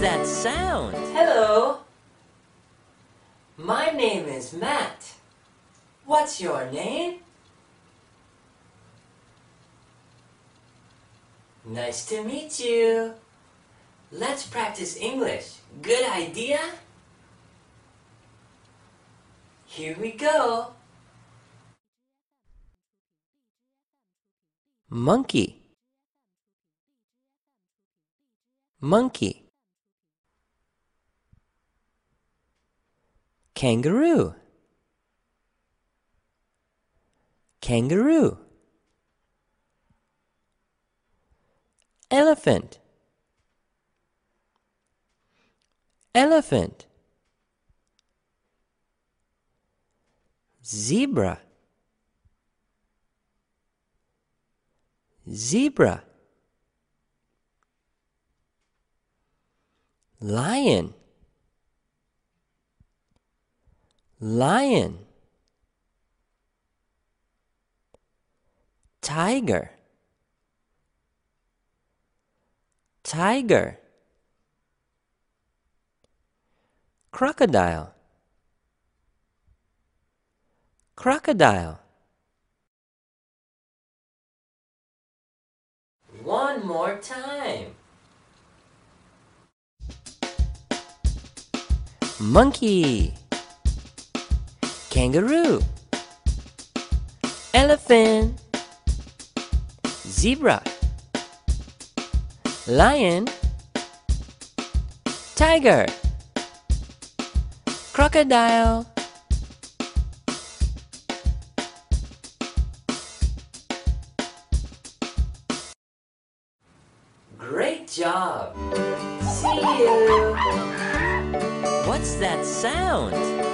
that sound? Hello. My name is Matt. What's your name? Nice to meet you. Let's practice English. Good idea? Here we go. Monkey. Monkey. Kangaroo. Kangaroo. Elephant. Elephant. Zebra. Zebra. Lion lion. Tiger. Tiger. Crocodile. Crocodile. One more time. monkey kangaroo. Elephant. Zebra. Lion. Tiger. Crocodile. Great job. See you. what's that sound